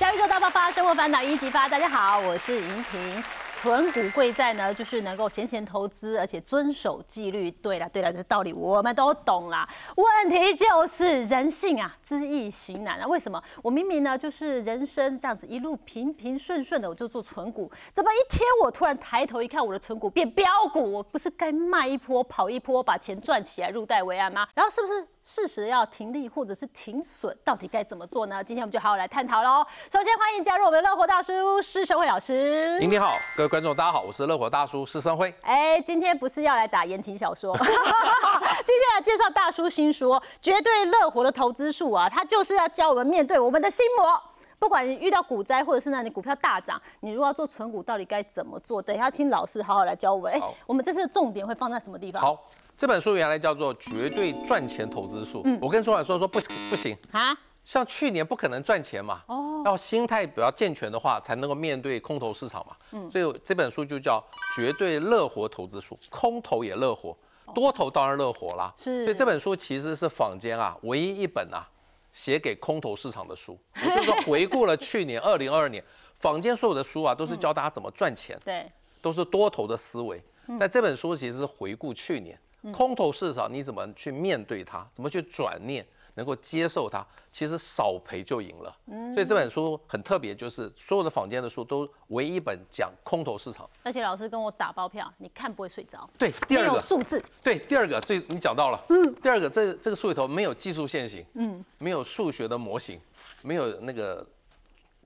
小宇宙大爆发，生活烦恼一级发。大家好，我是莹婷。存股贵在呢，就是能够闲钱投资，而且遵守纪律。对了，对了，这道理我们都懂啦。问题就是人性啊，知易行难啊。为什么？我明明呢，就是人生这样子一路平平顺顺的，我就做存股，怎么一天我突然抬头一看，我的存股变标股，我不是该卖一波跑一波，把钱赚起来入袋为安吗？然后是不是？适时要停利或者是停损，到底该怎么做呢？今天我们就好好来探讨喽。首先欢迎加入我们的乐活大叔施生辉老师。您好，各位观众大家好，我是乐活大叔施生辉。哎，今天不是要来打言情小说，今天来介绍大叔新书《绝对乐活的投资术》啊，他就是要教我们面对我们的心魔。不管你遇到股灾，或者是呢你股票大涨，你如果要做存股，到底该怎么做？等一下听老师好好来教我们。哎，我们这次的重点会放在什么地方？好。这本书原来叫做《绝对赚钱投资术》。嗯，我跟朱老说说不不行啊，像去年不可能赚钱嘛。哦，要心态比较健全的话，才能够面对空头市场嘛。嗯，所以这本书就叫《绝对乐活投资术》，空头也乐活，多头当然乐活啦。是，所以这本书其实是坊间啊唯一一本啊写给空头市场的书。我就是说，回顾了去年二零二二年，坊间所有的书啊都是教大家怎么赚钱，对，都是多头的思维。但这本书其实是回顾去年。空头市场你怎么去面对它？怎么去转念，能够接受它？其实少赔就赢了。嗯，所以这本书很特别，就是所有的坊间的书都唯一一本讲空头市场。而且老师跟我打包票，你看不会睡着。对，第二个数字。对，第二个最你讲到了。嗯。第二个这这个数里头没有技术线型，嗯，没有数学的模型，没有那个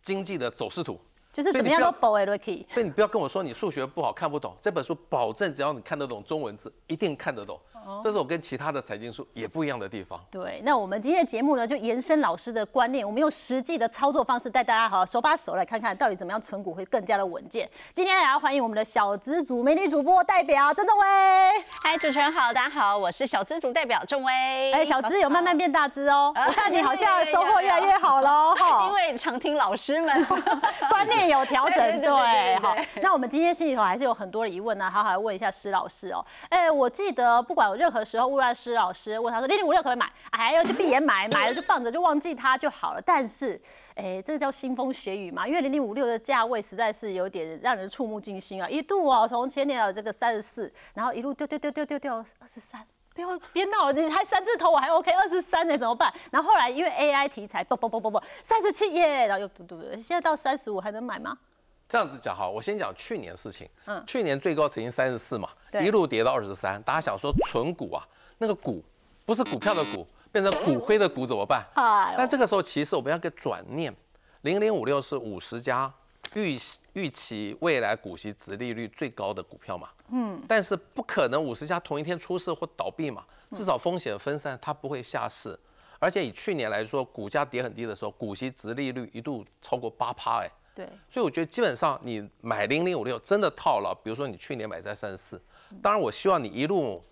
经济的走势图。就是怎么样都保为 lucky，所以你不要跟我说你数学不好看不懂，这本书保证只要你看得懂中文字，一定看得懂。这是我跟其他的财经书也不一样的地方。对，那我们今天的节目呢，就延伸老师的观念，我们用实际的操作方式带大家好手把手来看看到底怎么样存股会更加的稳健。今天也要欢迎我们的小资组美女主播代表郑仲威。嗨，主持人好，大家好，我是小资组代表仲威。哎，小资有慢慢变大资哦，我看你好像收获越来越好喽。因为常听老师们 观念有调整，对，好。那我们今天心里头还是有很多的疑问呢，好好来问一下施老师哦。哎，我记得不管。任何时候，乌拉师老师问他说：“零零五六可不可以买？”哎呀，就闭眼买，买了就放着，就忘记它就好了。但是，哎，这个叫腥风血雨嘛？因为零零五六的价位实在是有点让人触目惊心啊！一度哦，从前年的这个三十四，然后一路掉掉掉掉掉掉二十三，不要别闹了，你还三字头，我还 OK，二十三呢怎么办？然后后来因为 AI 题材，不不不不不，三十七耶，然后又嘟嘟嘟，现在到三十五还能买吗？这样子讲哈，我先讲去年事情。嗯，去年最高曾经三十四嘛，一路跌到二十三。大家想说存股啊，那个股不是股票的股，变成骨灰的股怎么办？但这个时候其实我们要个转念，零零五六是五十家预预期未来股息值利率最高的股票嘛。嗯，但是不可能五十家同一天出事或倒闭嘛，至少风险分散，它不会下市。而且以去年来说，股价跌很低的时候，股息值利率一度超过八趴哎。对，所以我觉得基本上你买零零五六真的套牢，比如说你去年买在三十四，当然我希望你一路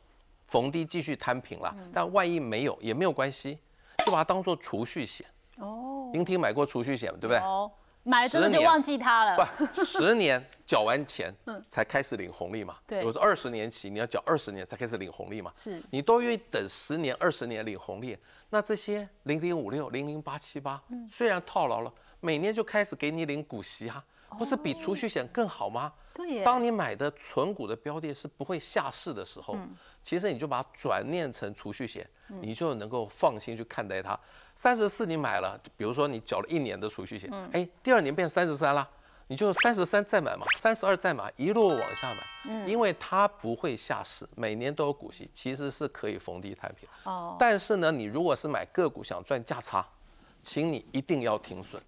逢低继续摊平了，但万一没有也没有关系，就把它当做储蓄险。哦，英婷买过储蓄险对不对？哦，买了就忘记它了。不，十年缴完钱 才开始领红利嘛。对，我说二十年起你要缴二十年才开始领红利嘛。是，你都愿意等十年、二十年领红利，那这些零零五六、零零八七八，虽然套牢了。每年就开始给你领股息啊，不是比储蓄险更好吗？对。当你买的存股的标的是不会下市的时候，其实你就把它转念成储蓄险，你就能够放心去看待它。三十四你买了，比如说你缴了一年的储蓄险，哎，第二年变三十三了，你就三十三再买嘛，三十二再买，一路往下买，嗯，因为它不会下市，每年都有股息，其实是可以逢低摊平。哦。但是呢，你如果是买个股想赚价差，请你一定要停损。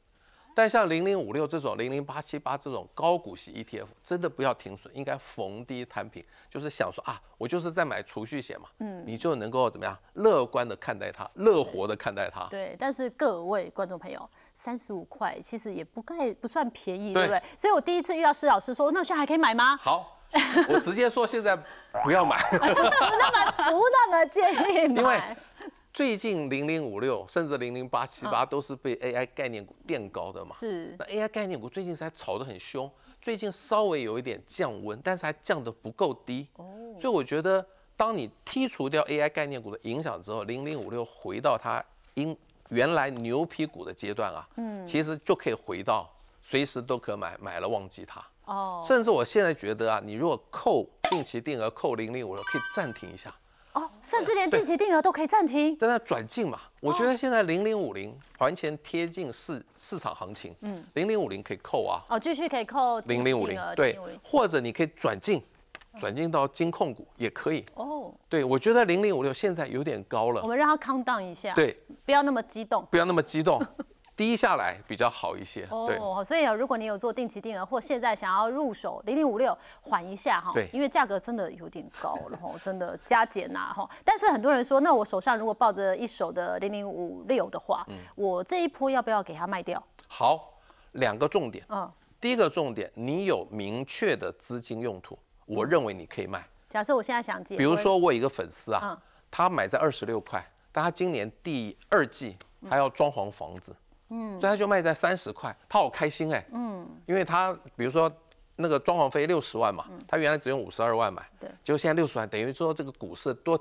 但像零零五六这种零零八七八这种高股息 ETF，真的不要停损，应该逢低摊平。就是想说啊，我就是在买储蓄险嘛，嗯，你就能够怎么样乐观的看待它，乐活的看待它。对，但是各位观众朋友，三十五块其实也不该不算便宜，对不对？所以我第一次遇到施老师说，那现在还可以买吗？好，我直接说现在不要买，不 那么不那么建议买。最近零零五六甚至零零八七八都是被 AI 概念股垫高的嘛？是。那 AI 概念股最近才炒得很凶，最近稍微有一点降温，但是还降得不够低。哦。所以我觉得，当你剔除掉 AI 概念股的影响之后，零零五六回到它应原来牛皮股的阶段啊，嗯，其实就可以回到随时都可买，买了忘记它。哦甚至我现在觉得啊，你如果扣定期定额扣零零五六，可以暂停一下，哦，甚至连定期定额都可以暂停。但那转进嘛。我觉得现在零零五零还钱贴近市市场行情，嗯，零零五零可以扣啊，哦，继续可以扣零零五零对。或者你可以转进，转进到金控股也可以。哦，对，我觉得零零五六现在有点高了。我了，们让它 count down 一下，，对，不要那么激动。不要那么激动，低下来比较好一些。对，哦，所以啊如果你有做定期定额，或现在想要入手零零五六，缓一下哈，对因为价格真的有点高了哈，真的加减呐哈。但是很多人说，那我手上如果抱着一手的零零五六的话，嗯我这一波要不要给它卖掉？好，两个重点。嗯，第一个重点，你有明确的资金用途，我认为你可以卖。假设我现在想借，比如说，我有一个粉丝嗯啊，他买在二十六块，但他今年第二季他要装潢房子，嗯，所以他就卖在三十块，他好开心哎，嗯，因为他比如说那个装潢费六十万嘛，他原来只用五十二万买，对结果现在六十万，等于说这个股市多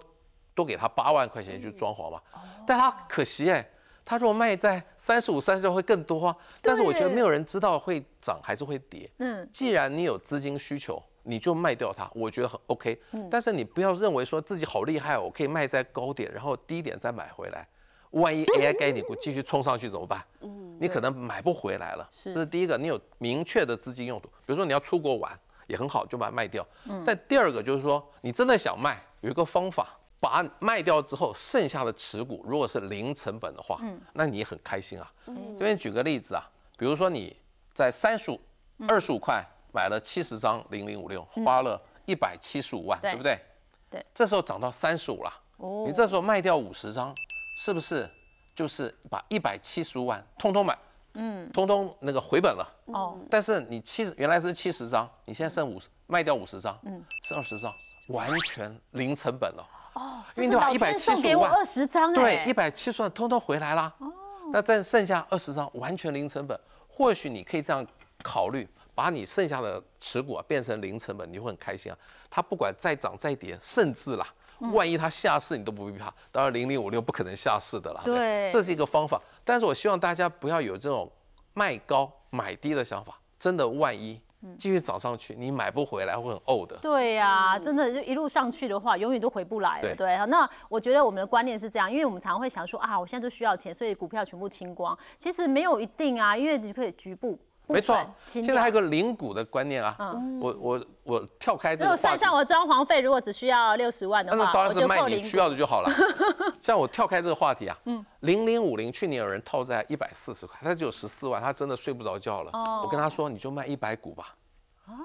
多给他八万块钱去装潢嘛，但他可惜哎。他如果卖在三十五、三十六会更多啊，但是我觉得没有人知道会涨还是会跌。嗯，既然你有资金需求，你就卖掉它，我觉得很 OK。但是你不要认为说自己好厉害，我可以卖在高点，然后低点再买回来。万一 AI 概念股继续冲上去怎么办？你可能买不回来了。是这是第一个，你有明确的资金用途，比如说你要出国玩也很好，就把它卖掉。但第二个就是说，你真的想卖，有一个方法，把它卖掉之后，剩下的持股如果是零成本的话，那你也很开心啊。这边举个例子啊，比如说你在三十五、二十五块买了七十张零零五六，花了一百七十五万，对对不对？对。这时候涨到三十五了，哦你这时候卖掉五十张，是不是就是把一百七十五万通通买，嗯，通通那个回本了？哦，但是你七十原来是七十张，你现在剩五十，卖掉五十张，嗯，剩二十张，完全零成本了。哦，因为你把这是老天送给175万我二十张对，哎，一百七十万通通回来啦。哦，那但剩下二十张完全零成本，或许你可以这样考虑，把你剩下的持股啊变成零成本，你会很开心啊。它不管再涨再跌，甚至啦，嗯万一它下市你都不必怕。当然零零五六不可能下市的啦。对这是一个方法。但是我希望大家不要有这种卖高买低的想法，真的万一嗯继续涨上去，你买不回来会很呕的。对呀、真的就一路上去的话，永远都回不来了。对对，好那我觉得我们的观念是这样，因为我们常会想说啊，我现在就需要钱，所以股票全部清光。其实没有一定啊，因为你可以局部。部没错现在还有个零股的观念啊，我我我跳开这个算上我装潢费，如果只需要六十万的话，那当然是卖你需要的就好了。像我跳开这个话题啊，嗯，零零五零去年有人套在一百四十块，他只有十四万，他真的睡不着觉了。哦。我跟他说，你就卖一百股吧，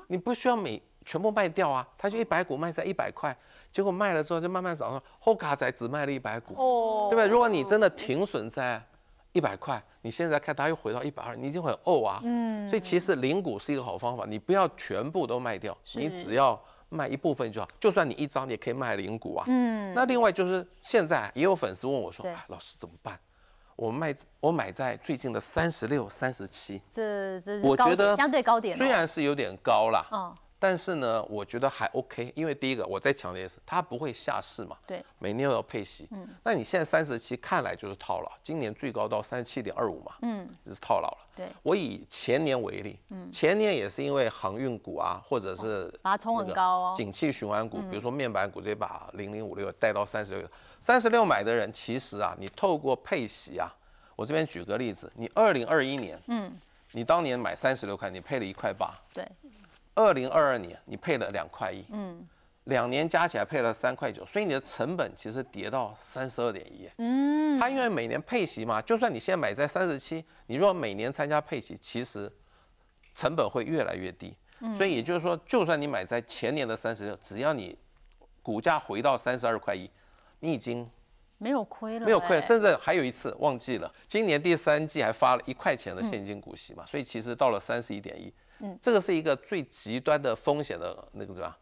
你不需要每全部卖掉啊，他就一百股卖在一百块，结果卖了之后就慢慢涨上，后卡仔只卖了一百股，哦。对不对？如果你真的停损在一百块，你现在看它又回到一百二，你一定会很呕啊。嗯，所以其实零股是一个好方法，你不要全部都卖掉，你只要卖一部分就好。就算你一张，你也可以卖零股啊。嗯，那另外就是现在也有粉丝问我说，老师怎么办？我卖我买在最近的三十六、三十七，我觉得相对高点哦，虽然是有点高啦，嗯但是呢，我觉得还 OK，因为第一个我再强调一次，它不会下市嘛，对，每年都有配息，嗯，那你现在三十七看来就是套牢，今年最高到三十七点二五嘛，嗯，就是套牢了。对，我以前年为例，嗯，前年也是因为航运股啊，或者是把它冲很高哦景气循环股，比如说面板股，直接把零零五六带到三十六，三十六买的人，其实啊，你透过配息啊，我这边举个例子，你二零二一年，嗯，你当年买三十六块，你配了一块八，对，二零二二年你配了两块一，嗯，两年加起来配了三块九，所以你的成本其实跌到三十二点一，嗯，它因为每年配息嘛，就算你现在买在三十七，你如果每年参加配息，其实成本会越来越低，所以也就是说，就算你买在前年的三十六，只要你股价回到三十二块一，你已经没有亏了，没有亏，了甚至还有一次忘记了，今年第三季还发了一块钱的现金股息嘛，所以其实到了三十一点一，嗯，这个是一个最极端的风险的那个什么样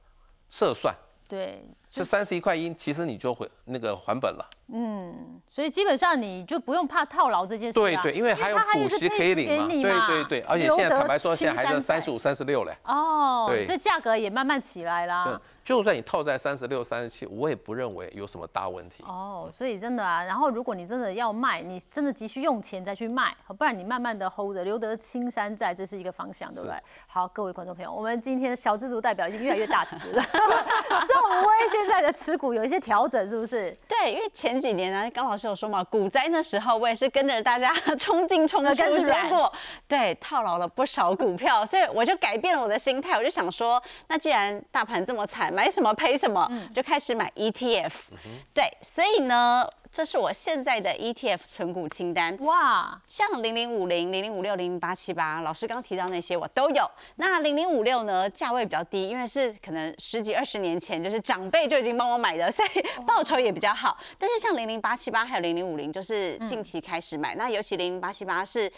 测算，对，这三十一块一，其实你就会那个还本了。嗯所以基本上你就不用怕套牢这件事、啊。对对，因为还有它股息可以领嘛对对对，而且现在坦白说，现在还是三十五、三十六嘞。哦，对所以价格也慢慢起来啦。对，就算你套在三十六、三十七，我也不认为有什么大问题。哦，所以真的啊，然后如果你真的要卖，你真的急需用钱再去卖，不然你慢慢的 hold 着，留得青山在，这是一个方向，对不对？好，各位观众朋友，我们今天小资族代表已经越来越大只了，仲威现在的持股有一些调整，是不是？对，因为前几年呢，刚老师有说嘛，股灾那时候我也是跟着大家冲进冲出，结跟着染果对套牢了不少股票，所以我就改变了我的心态，我就想说，那既然大盘这么惨，买什么赔什么，就开始买 ETF。对，所以呢，这是我现在的 ETF 存股清单。哇，像零零五零、零零五六、零零八七八，老师刚提到那些我都有。那零零五六呢，价位比较低，因为是可能十几二十年前就是长辈就已经帮我买的，所以报酬也比较好。但是像零零八七八还有零零五零，就是近期开始买。那尤其零零八七八是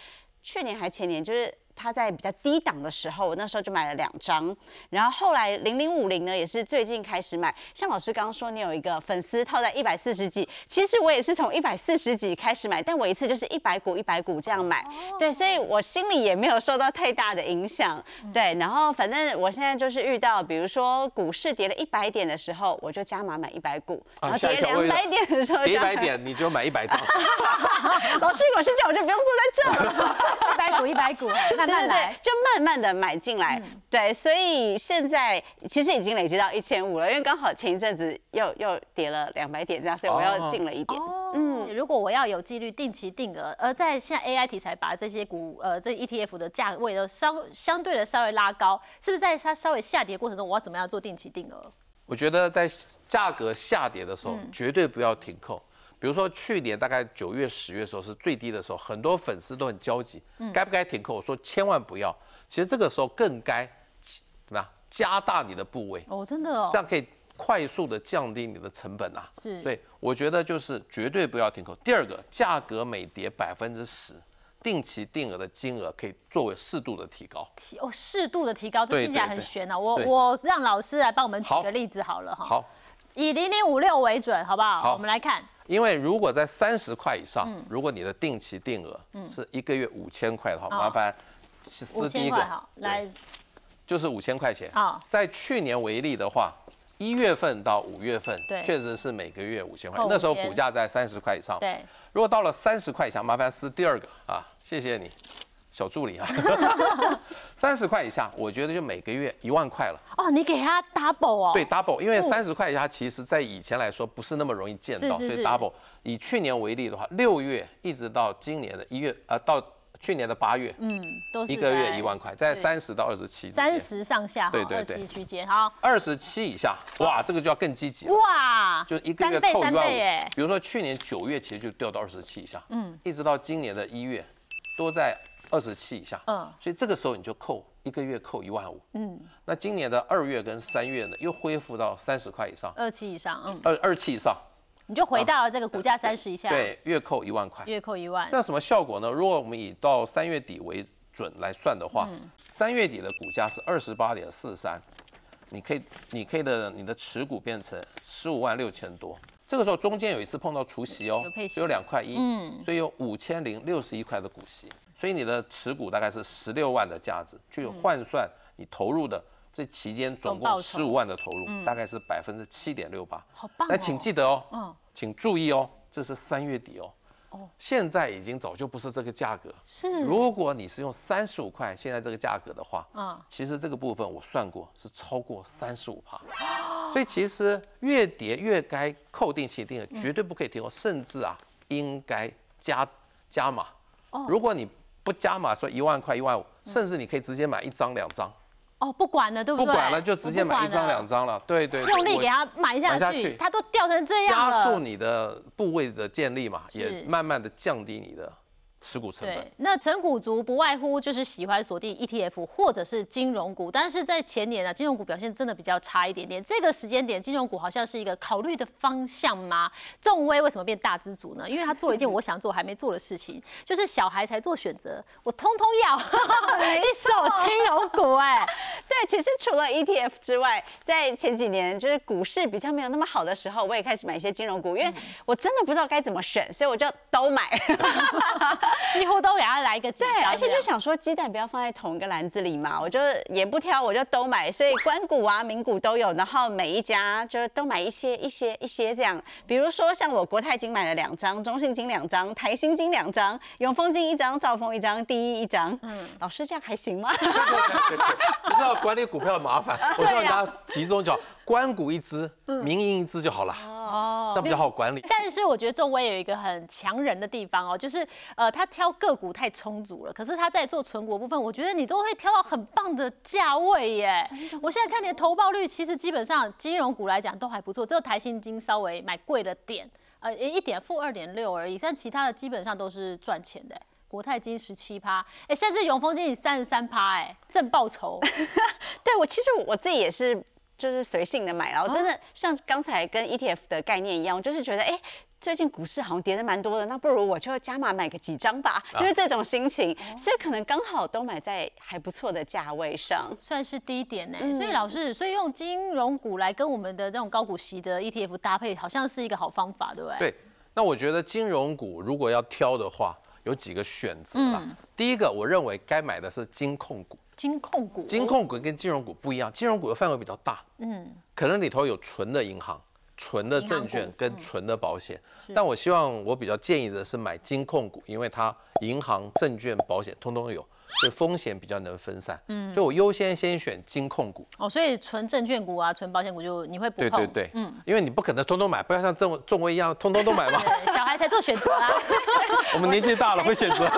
去年还前年，就是。它在比较低档的时候，我那时候就买了两张，然后后来零零五零呢也是最近开始买。像老师刚刚说，你有一个粉丝套在一百四十几，其实我也是从一百四十几开始买，但我一次就是一百股一百股这样买，对，所以我心里也没有受到太大的影响，对。然后反正我现在就是遇到，比如说股市跌了一百点的时候，我就加码买一百股，然后跌两百点的时候，跌一百点你就买一百张。老师如果是这样，我就不用坐在这了，一百股一百股，慢慢来，就慢慢的买进来。对，所以现在其实已经累积到一千五了，因为刚好前一阵子又又跌了两百点这样，所以我又进了一点。嗯，如果我要有纪律定期定额，而在现在 AI 题材把这些股呃这 ETF 的价位都稍相对的稍微拉高，是不是在它稍微下跌过程中，我要怎么样做定期定额？我觉得在价格下跌的时候，绝对不要停扣。比如说去年大概九月、十月的时候是最低的时候，很多粉丝都很焦急，该不该停课？我说千万不要。其实这个时候更该怎么样加大你的部位哦，真的哦，这样可以快速的降低你的成本啊。是，所以我觉得就是绝对不要停扣。第二个，价格每跌百分之十，定期定额的金额可以作为适度的提高。提哦，适度的提高，这听起来很悬啊。我我让老师来帮我们举个例子好了哈。，好，以零零五六为准，好不好？好我们来看，因为如果在三十块以上，如果你的定期定额是一个月五千块的话，麻烦撕第一个。来，就是五千块钱。好在去年为例的话，一月份到五月份，确实是每个月五千块，那时候股价在三十块以上。对，如果到了三十块以下，麻烦撕第二个。啊，谢谢你，小助理啊。三十块以下，我觉得就每个月一万块了。哦，你给他 double 哦，对，double，因为三十块以下，其实在以前来说不是那么容易见到，所以 double。以去年为例的话，六月一直到今年的一月，呃，到去年的八月，嗯，都是一个月一万块，在三十到二十七之三。十上下对对对七区间，好，二十七以下，哇，这个就要更积极了。哇，就一个月扣一万五，比如说去年九月其实就掉到二十七以下，嗯，一直到今年的一月都在二十七以下，嗯。嗯，所以这个时候你就扣一个月扣一万五，嗯，那今年的二月跟三月呢又恢复到三十块以上，二七以上，嗯，二二七以上，你就回到了这个股价三十以下，，对，月扣一万块，月扣一万。这，样什么效果呢？如果我们以到三月底为准来算的话，嗯。三月底的股价是二十八点四三，你可以你可以的你的持股变成十五万六千多。这个时候中间有一次碰到除息哦只有两块一，嗯所以有五千零六十一块的股息，所以你的持股大概是十六万的价值，去换算你投入的这期间总共十五万的投入，大概是百分之七点六八。好棒哦，那请记得哦，嗯请注意哦，这是三月底哦。哦。现在已经早就不是这个价格。是，如果你是用三十五块现在这个价格的话，啊，其实这个部分我算过是超过三十五趴，所以其实越跌越该扣定期定额，绝对不可以停哦，甚至啊应该加加码。哦。如果你不加码，说一万块一万五，甚至你可以直接买一张两张，哦，不管了，对不对？不管了就直接买一张两张了。对对，用力给它买下去，买下去它都掉成这样了。加速你的部位的建立嘛，也慢慢的降低你的持股成本对。，那成股族不外乎就是喜欢锁定 ETF 或者是金融股，但是在前年啊，金融股表现真的比较差一点点。这个时间点，金融股好像是一个考虑的方向吗？众威为什么变大资族呢？因为他做了一件我想做 还没做的事情，就是小孩才做选择，我通通要 一手金融股 哎、对，其实除了 ETF 之外，在前几年就是股市比较没有那么好的时候，我也开始买一些金融股，因为我真的不知道该怎么选，所以我就都买。几乎都给他来一个几对，而且就想说鸡蛋不要放在同一个篮子里嘛，我就也不挑，我就都买，所以关谷啊、名谷都有，然后每一家就是都买一些、一些、一些这样。比如说像我国泰金买了两张，中信金两张，台新金两张，永丰金一张，兆丰一张，第一一张。嗯，老师这样还行吗？对对对，只是要管理股票的麻烦，我希望大家集中叫关谷一支，民营一支就好了，哦这样比较好管理。但是我觉得周威有一个很强人的地方哦，就是呃，他挑个股太充足了，可是他在做存股部分，我觉得你都会挑到很棒的价位耶。我现在看你的投报率，其实基本上金融股来讲都还不错，只有台新金稍微买贵了点，呃，一点负二点六而已，但其他的基本上都是赚钱的。国泰金十七趴，哎，甚至永丰金三十三趴，哎，正报酬。对我其实我自己也是，就是随性的买然后真哦的像刚才跟 ETF 的概念一样，我就是觉得，哎、最近股市好像跌的蛮多的，那不如我就加码买个几张吧，啊就是这种心情。哦所以可能刚好都买在还不错的价位上。算是低点呢、嗯所以老师，所以用金融股来跟我们的这种高股息的 ETF 搭配，好像是一个好方法，对不对？对，那我觉得金融股如果要挑的话，有几个选择啦。第一个，我认为该买的是金控股。金控股，金控股跟金融股不一样，金融股的范围比较大，嗯，可能里头有纯的银行、纯的证券跟纯的保险。但我希望我比较建议的是买金控股，因为它银行、证券、保险通通有，所以风险比较能分散。嗯，所以我优先先选金控股。哦，所以纯证券股啊，纯保险股就你会不碰？对对对，嗯，因为你不可能通通买，不要像中中威一样通通都买嘛。小孩才做选择啊。我们年纪大了会选择。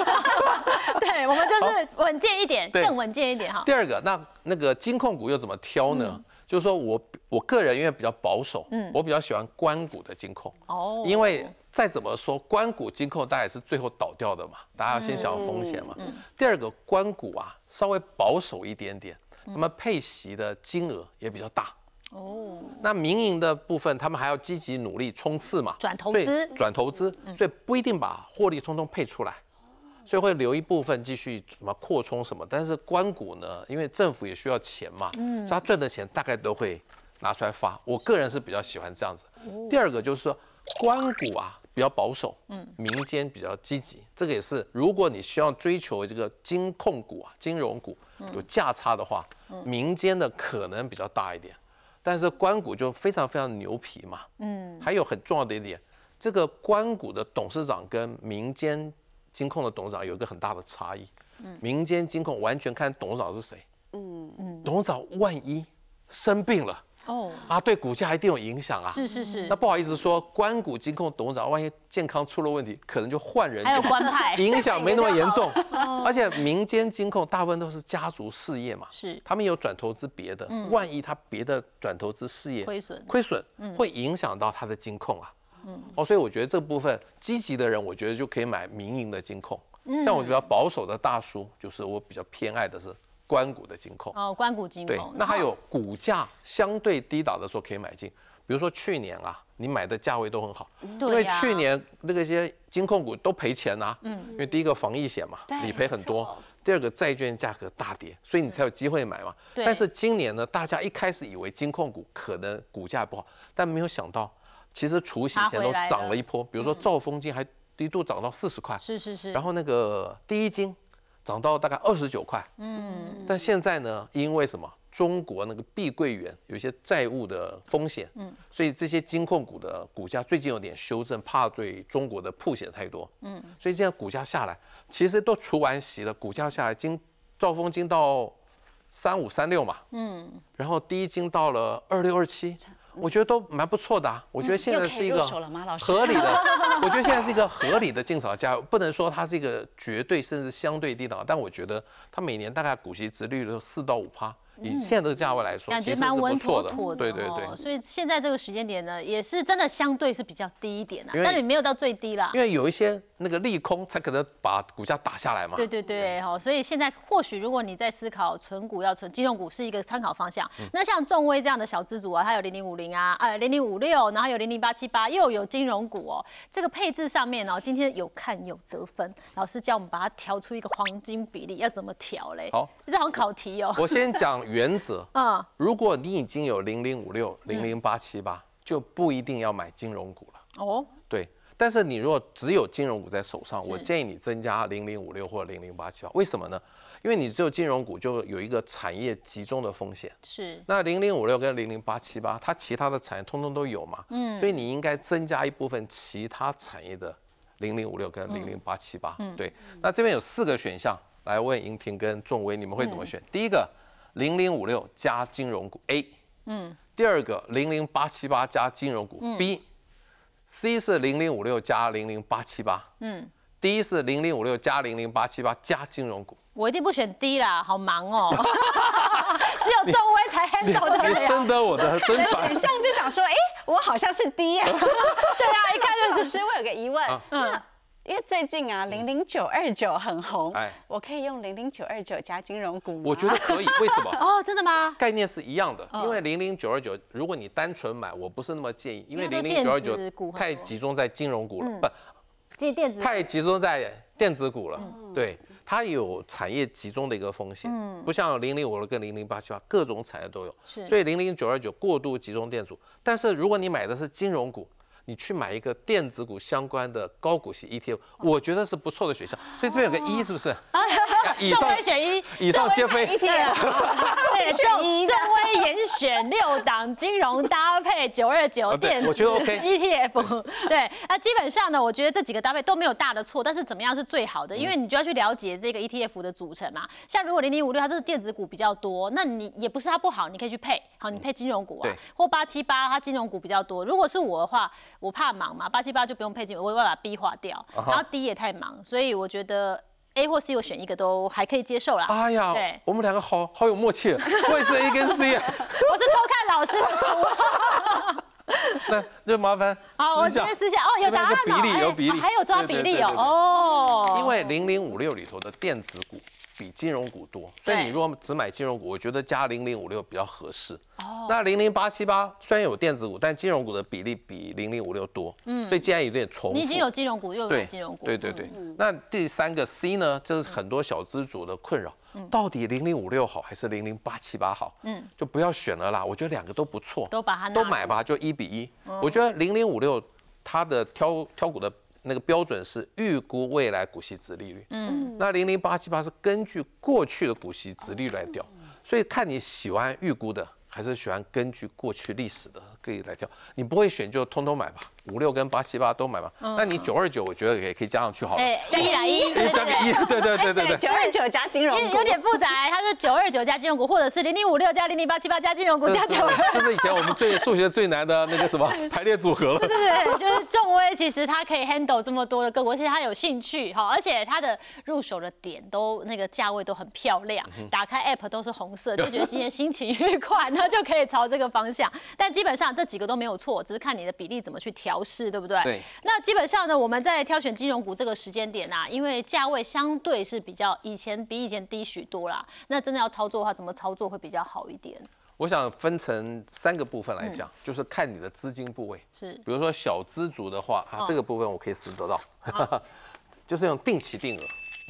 对，我们就是稳健一点，更稳健一点哈。第二个，那那个金控股又怎么挑呢？就是说我我个人因为比较保守，嗯我比较喜欢关股的金控，哦，因为再怎么说关股金控大概是最后倒掉的嘛，大家要先想风险嘛。第二个关股啊稍微保守一点点，那么配息的金额也比较大。哦，那民营的部分，他们还要积极努力冲刺嘛，转投资转投资，所以不一定把获利通通配出来，所以会留一部分继续什么扩充什么。但是关股呢，因为政府也需要钱嘛，所以他赚的钱大概都会拿出来发。我个人是比较喜欢这样子。第二个就是说关股啊比较保守，嗯，民间比较积极，这个也是如果你需要追求这个金控股啊、金融股有价差的话，民间的可能比较大一点。但是关谷就非常非常牛皮嘛，嗯，还有很重要的一点，这个关谷的董事长跟民间金控的董事长有一个很大的差异，民间金控完全看董事长是谁，嗯。嗯，董事长万一生病了哦，啊，对股价一定有影响啊，是是是。那，不好意思说，关谷金控董事长万一健康出了问题，可能就换人还有官派，影响没那么严重，而且民间金控大部分都是家族事业嘛，是。他们有转投资别的，万一他别的转投资事业亏损。亏损，会影响到他的金控啊。哦，所以我觉得这部分积极的人，我觉得就可以买民营的金控。像我比较保守的大叔，就是我比较偏爱的是关谷的金控。哦，关谷金控对，，那还有股价相对低档的时候可以买进，比如说去年啊，你买的价位都很好，因为去年那个些金控股都赔钱呐、嗯，因为第一个防疫险嘛，理赔很多，第二个债券价格大跌，所以你才有机会买嘛。对但是今年呢，大家一开始以为金控股可能股价不好，但没有想到，其实除夕前都涨了一波，比如说兆丰金还一度涨到四十块，是是是，然后那个第一金涨到大概二十九块，嗯，但现在呢，因为什么？中国那个碧桂园有一些债务的风险，嗯，所以这些金控股的股价最近有点修正，怕对中国的铺险太多，嗯，所以现在股价下来，其实都除完息了，股价下来，金兆丰金到三五三六嘛，嗯，然后第一金到了二六二七，我觉得都蛮不错的啊，我觉得现在是一个？合理的，我觉得现在是一个合理的进场价，不能说它是一个绝对甚至相对低档，但我觉得它每年大概股息值率都四到五趴，以现在这个价位来说，感觉蛮稳妥的。妥的，对对对哦。所以现在这个时间点呢，也是真的相对是比较低一点啊，但是没有到最低啦因。为有一些那个利空才可能把股价打下来嘛。对对对，好，所以现在或许如果你在思考存股要存金融股是一个参考方向，嗯那像众威这样的小资主啊，它有零零五零啊，呃零零五六，然后有零零八七八，又有金融股哦，这个配置上面哦，今天有看有得分，老师叫我们把它调出一个黄金比例，要怎么调嘞？好，这好像考题哦。我先讲原则，啊，如果你已经有零零五六、零零八七八，就不一定要买金融股了。哦，对，但是你如果只有金融股在手上，我建议你增加零零五六或者零零八七八。为什么呢？因为你只有金融股，就有一个产业集中的风险。是，那零零五六跟零零八七八，它其他的产业通通都有嘛，嗯，所以你应该增加一部分其他产业的零零五六跟零零八七八，对。那这边有四个选项，来问银平跟仲威，你们会怎么选？第一个零零五六加金融股 A，嗯，第二个零零八七八加金融股 B，C 是零零五六加零零八七八，嗯，D 是零零五六加零零八七八加金融股。我一定不选 D 啦，好忙哦，只有仲威才 handle 得你。深得我的真传选。项就想说，哎，我好像是 D 呀。对啊，一看老就是师，我有个疑问，那因为最近啊，零零九二九很红哎，我可以用零零九二九加金融股吗？我觉得可以，为什么？哦，真的吗？概念是一样的，嗯因为零零九二九，如果你单纯买，我不是那么建议，因为零零九二九股太集中在金融股了，嗯。不这电子太集中在电子股了，嗯。对，它有产业集中的一个风险，不像零零五六跟零零八七八各种产业都有，是。所以零零九二九过度集中电子，但是如果你买的是金融股。你去买一个电子股相关的高股息 ETF，我觉得是不错的选项。所以这边有个一，是不是？以上威选一，以上皆非。对啊，对，选一的正威严选六档金融搭配九二九电子我觉得 OK ETF，对，那基本上呢，我觉得这几个搭配都没有大的错，但是怎么样是最好的？因为你就要去了解这个 ETF 的组成嘛。像如果零零五六它这是电子股比较多，那你也不是它不好，你可以去配，好，你配金融股啊，或八七八它金融股比较多。如果是我的话，我怕忙嘛，八七八就不用配金融，我会把它 B 划掉，然后 D 也太忙，所以我觉得 A 或 C 我选一个都还可以接受啦。哎呀对，我们两个好好有默契，我也是 A 跟 C 啊。我是偷看老师的书。那就麻烦好，我私下今天私下哦，有答案哦，有个比例哎有比例还有抓比例哦，哦，因为零零五六里头的电子股比金融股多，所以你如果只买金融股，我觉得加零零五六比较合适。哦那零零八七八虽然有电子股，但金融股的比例比零零五六多，嗯，所以既然有点重复，你已经有金融股，又有对金融股，对对对。那第三个 C 呢，这是很多小资主的困扰，到底零零五六好还是零零八七八好？嗯，就不要选了啦，我觉得两个都不错，都把它都买吧，就一比一。我觉得零零五六它的挑挑股的那个标准是预估未来股息值利率，嗯，那零零八七八是根据过去的股息值利率来调，所以看你喜欢预估的。还是喜欢根据过去历史的可以来调，你不会选就通通买吧，五六跟八七八都买吧。那你九二九我觉得也可以加上去好了，加，一来一，对加个一，对对对对对。九二九加金融股因为有点复杂，它是九二九加金融股，或者是零零五六加零零八七八加金融股加九二。这是以前我们最数学最难的那个什么 排列组合了。对对，就是众威，其实他可以 handle 这么多的个股，而且他有兴趣哈，而且他的入手的点都那个价位都很漂亮，打开 app 都是红色，就觉得今天心情愉快，那就可以朝这个方向。但基本上这几个都没有错，只是看你的比例怎么去调试，对不对？对。那基本上呢，我们在挑选金融股这个时间点啊，因为价位相对是比较以前比以前低许多啦，那真的要操作的话，怎么操作会比较好一点？我想分成三个部分来讲，就是看你的资金部位。是比如说小资族的话，啊，这个部分我可以实得到，就是用定期定额，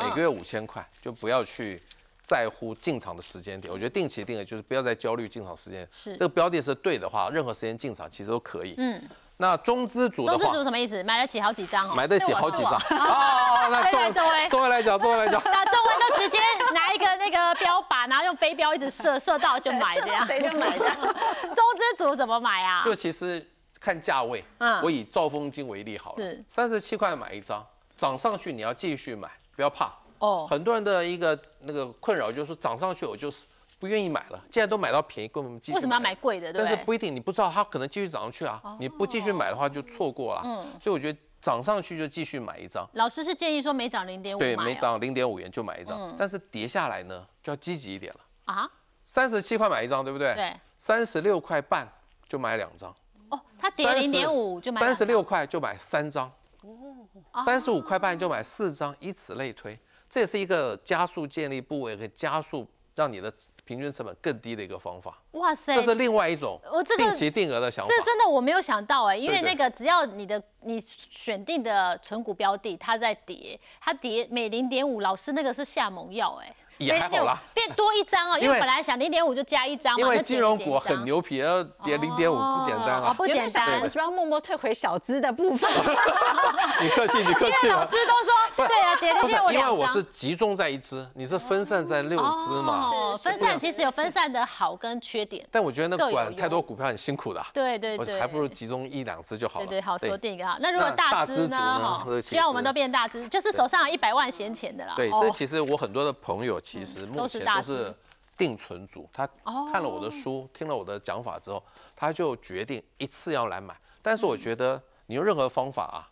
每个月五千块，就不要去在乎进场的时间点。我觉得定期定额就是不要再焦虑进场时间，是这个标的是对的话，任何时间进场其实都可以。嗯，那中资组的中资话，族什么意思？买得起好几张哦。买得起好几张是啊。那对对中周围中位来讲，中位来讲，那中文就直接拿一个那个标靶，然后用飞镖一直射，射到就买这样。谁就买这样。中资组怎么买啊？就其实看价位，嗯我以兆丰金为例好了是，三十七块买一张，涨上去你要继续买，不要怕。哦，很多人的一个那个困扰就是说涨上去我就是不愿意买了，既然都买到便宜，根本继续。为什么要买？贵的？但是不一定，你不知道它可能继续涨上去啊，你不继续买的话就错过了。嗯，所以我觉得涨上去就继续买一张，老师是建议说每涨零点五对，每涨零点五元就买一张，但是跌下来呢就要积极一点了。啊？三十七块买一张，对不对？对。三十六块半就买两张，哦，它跌零点五就买三十六块就买三张，哦三十五块半就买四张，以此类推。这也是一个加速建立部位和加速让你的平均成本更低的一个方法。哇塞，这是另外一种我这个定期定额的想法。这真的我没有想到哎，因为那个只要你的你选定的存股标的它在跌，它跌每零点五，老师那个是下猛药哎。也还好啦。变多一张哦，因因为为本来想零点五就加一张嘛，因为金融股很牛皮，要跌零点五不简单啊。哦不简单我。希望默默退回小资的部分？你客气，你客气了。老师都说，对啊，跌零不是点五，因为。我是集中在一只，你是分散在六只嘛。分散其实有分散的好跟缺点。但我觉得那管太多股票很辛苦的对对对，还不如集中一两只就好了。对对，好锁定一个哈。那如果大资大资族呢？希望我们都变大资，就是手上有一百万闲钱的啦。对，哦这其实我很多的朋友其实目前都是定存组，他哦看了我的书，听了我的讲法之后，他就决定一次要来买。但是我觉得你用任何方法啊，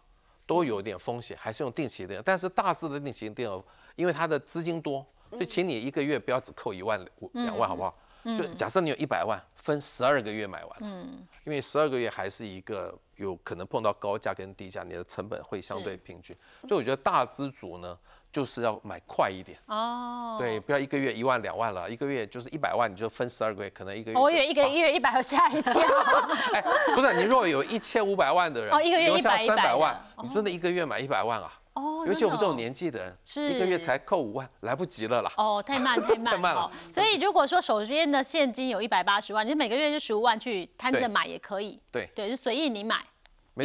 都有点风险，还是用定期定额。但是大致的定期定额，因为它的资金多，所以请你一个月不要只扣一万两万，好不好？就假设你有一百万，分十二个月买完，嗯，因为十二个月还是一个有可能碰到高价跟低价，你的成本会相对平均，所以我觉得大资主呢，就是要买快一点，哦，对，不要一个月一万两万了，一个月就是一百万，你就分十二个月，可能一个月。我以为一个月一百，我吓一跳。哎，不是，你如果有一千五百万的人，哦一个月留下三百万你真的一个月买一百万啊？哦，尤其我们这种年纪的人，是一个月才扣五万，来不及了啦。哦，太慢太慢 太慢了哦所以如果说手边的现金有一百八十万，你每个月就十五万去摊着对买也可以。对对，就随意你买，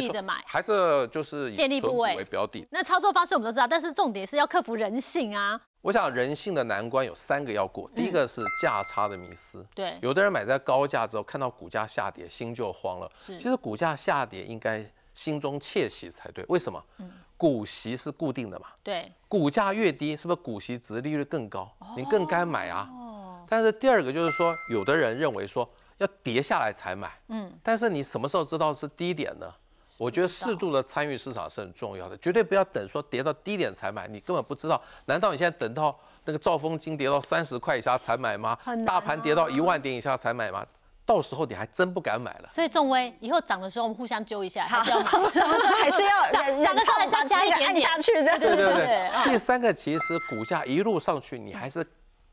闭着买，还是就是以建立部位为标的。那操作方式我们都知道，但是重点是要克服人性啊。我想人性的难关有三个要过，第一嗯个是价差的迷思。对，有的人买在高价之后，看到股价下跌，心就慌了。是其实股价下跌应该心中窃喜才对。为什么？嗯股息是固定的嘛，对，股价越低，是不是股息值利率更高？你更该买啊。哦，但是第二个就是说，有的人认为说要跌下来才买，嗯，但是你什么时候知道是低点呢？我觉得适度的参与市场是很重要的，绝对不要等说跌到低点才买，你根本不知道。难道你现在等到那个兆丰金跌到三十块以下才买吗很？大盘跌到一万点以下才买吗？到时候你还真不敢买了。所以仲威以后涨的时候我们互相揪一下，还是要买。怎么说还是要涨忍忍涨的时候还是要痛把那个按加一点点下去，对对对对对对啊第三个其实股价一路上去，你还是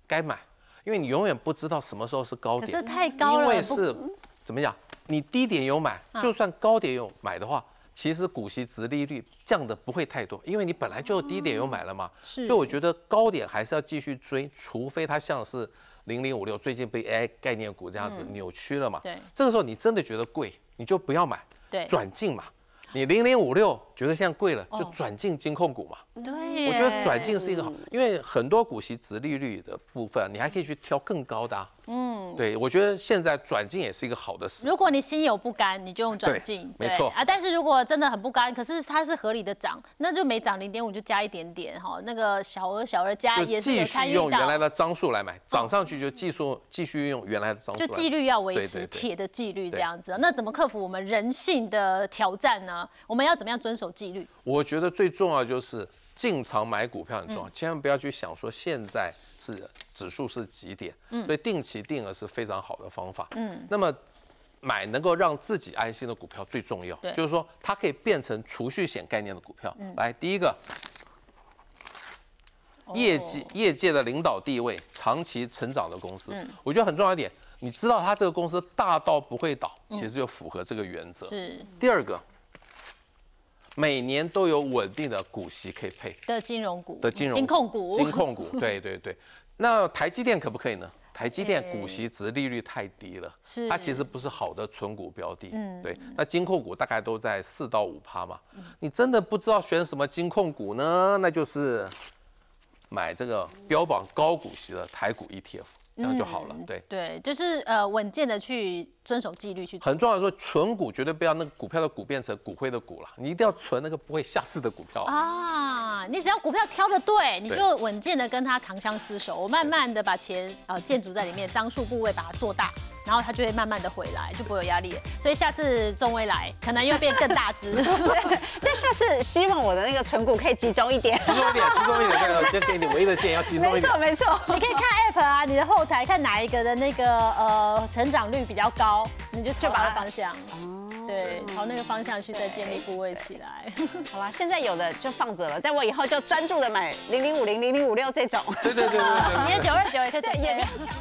该买，因为你永远不知道什么时候是高点。可是太高了，因为是怎么讲？你低点有买，就算高点有买的话，其实股息值利率降的不会太多，因为你本来就低点有买了嘛。是所以我觉得高点还是要继续追，除非它像是零零五六最近被 AI 概念股这样子扭曲了嘛。对这个时候你真的觉得贵，你就不要买，对转进嘛。你零零五六觉得现在贵了，就哦转进金控股嘛。对，我觉得转进是一个好，因为很多股息值利率的部分，你还可以去挑更高的、啊。嗯，对，我觉得现在转进也是一个好的时机。如果你心有不甘，你就用转进，没错啊。但是如果真的很不甘，可是它是合理的涨，那就每涨零点五就加一点点哈，那个小额小额加就也是有继续用原来的张数来买，涨上去就继续继续用原来的张数。就纪律要维持铁的纪律这样子。那怎么克服我们人性的挑战呢？我们要怎么样遵守纪律？我觉得最重要就是进场买股票很重要，嗯千万不要去想说现在是指数是几点，所以定期定额是非常好的方法。嗯，那么。买能够让自己安心的股票最重要对，就是说它可以变成储蓄险概念的股票。来，第一个，业绩业界的领导地位、长期成长的公司，我觉得很重要一点。你知道它这个公司大到不会倒，其实就符合这个原则。是第二个，每年都有稳定的股息可以配的金融股的金融金控股，金控股，对对对。那台积电可不可以呢？台积电哎股息值利率太低了，是它其实不是好的存股标的。嗯对。那金控股大概都在四到五趴嘛。你真的不知道选什么金控股呢？那就是买这个标榜高股息的台股 ETF，这样就好了。对。对，就是呃稳健的去遵守纪律去做。很重要的说，存股绝对不要那个股票的股变成骨灰的股了，你一定要存那个不会下市的股票。啊，你只要股票挑的对，你就稳健的跟它长相厮守，我慢慢的把钱呃建筑在里面，张数部位把它做大，然后它就会慢慢的回来，就不会有压力了。所以下次中威来，可能又变更大只。但下次希望我的那个存股可以集中一点。集中一点，集中一点，对，我先给你唯一的建议，要集中一点没错。没错。你可以看 app 啊，你的后台看哪一个的那个呃成长率比较高，你就就把它那个方向，对，朝那个方向去再建立部位起来。好啦，现在有的就放着了，但我以后就专注的买零零五零、零零五六这种。对对对对对。你的 九二九也可以对，准备也不要挑